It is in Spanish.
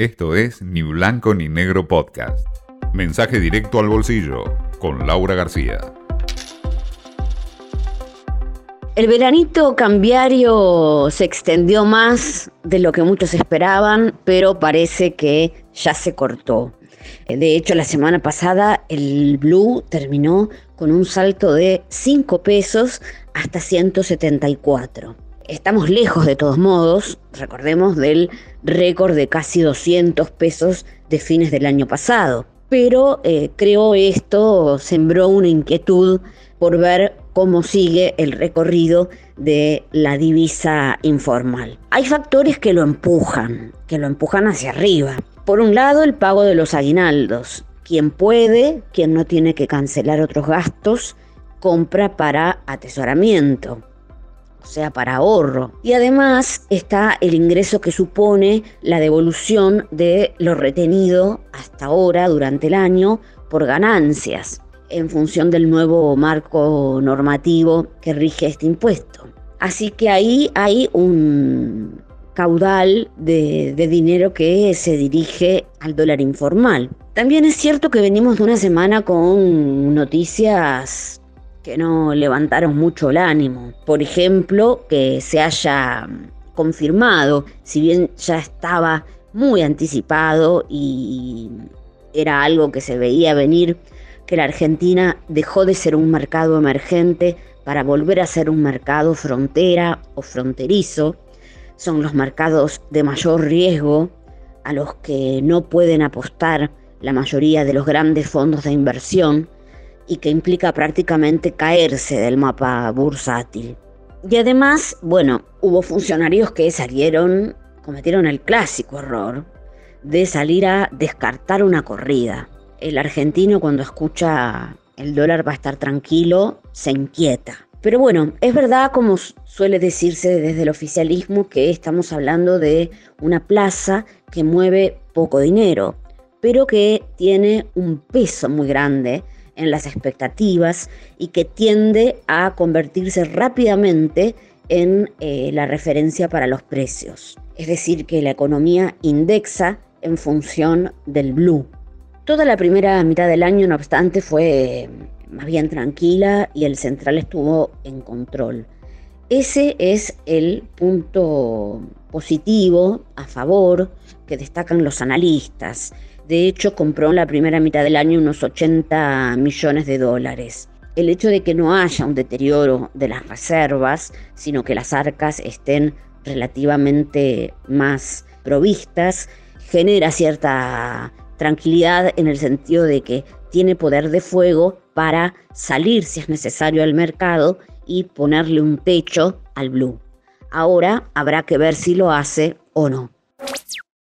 Esto es Ni Blanco ni Negro Podcast. Mensaje directo al bolsillo con Laura García. El veranito cambiario se extendió más de lo que muchos esperaban, pero parece que ya se cortó. De hecho, la semana pasada el blue terminó con un salto de 5 pesos hasta 174. Estamos lejos de todos modos, recordemos, del récord de casi 200 pesos de fines del año pasado. Pero eh, creo esto sembró una inquietud por ver cómo sigue el recorrido de la divisa informal. Hay factores que lo empujan, que lo empujan hacia arriba. Por un lado, el pago de los aguinaldos. Quien puede, quien no tiene que cancelar otros gastos, compra para atesoramiento o sea, para ahorro. Y además está el ingreso que supone la devolución de lo retenido hasta ahora durante el año por ganancias en función del nuevo marco normativo que rige este impuesto. Así que ahí hay un caudal de, de, dinero que se dirige al dólar informal. También es cierto que venimos de una semana con noticias que no levantaron mucho el ánimo. Por ejemplo, que se haya confirmado, si bien ya estaba muy anticipado y era algo que se veía venir, que la Argentina dejó de ser un mercado emergente para volver a ser un mercado frontera o fronterizo. Son los mercados de mayor riesgo a los que no pueden apostar la mayoría de los grandes fondos de inversión y que implica prácticamente caerse del mapa bursátil. Y además, bueno, hubo funcionarios que salieron, cometieron el clásico error de salir a descartar una corrida. El argentino cuando escucha el dólar va a estar tranquilo, se inquieta. Pero bueno, es verdad, como suele decirse desde el oficialismo, que estamos hablando de una plaza que mueve poco dinero, pero que tiene un peso muy grande en las expectativas y que tiende a convertirse rápidamente en eh, la referencia para los precios. Es decir, que la economía indexa en función del blue. Toda la primera mitad del año, no obstante, fue más bien tranquila y el central estuvo en control. Ese es el punto positivo, a favor, que destacan los analistas. De hecho, compró en la primera mitad del año unos 80 millones de dólares. El hecho de que no haya un deterioro de las reservas, sino que las arcas estén relativamente más provistas, genera cierta tranquilidad en el sentido de que tiene poder de fuego para salir si es necesario al mercado y ponerle un techo al blue. Ahora habrá que ver si lo hace o no.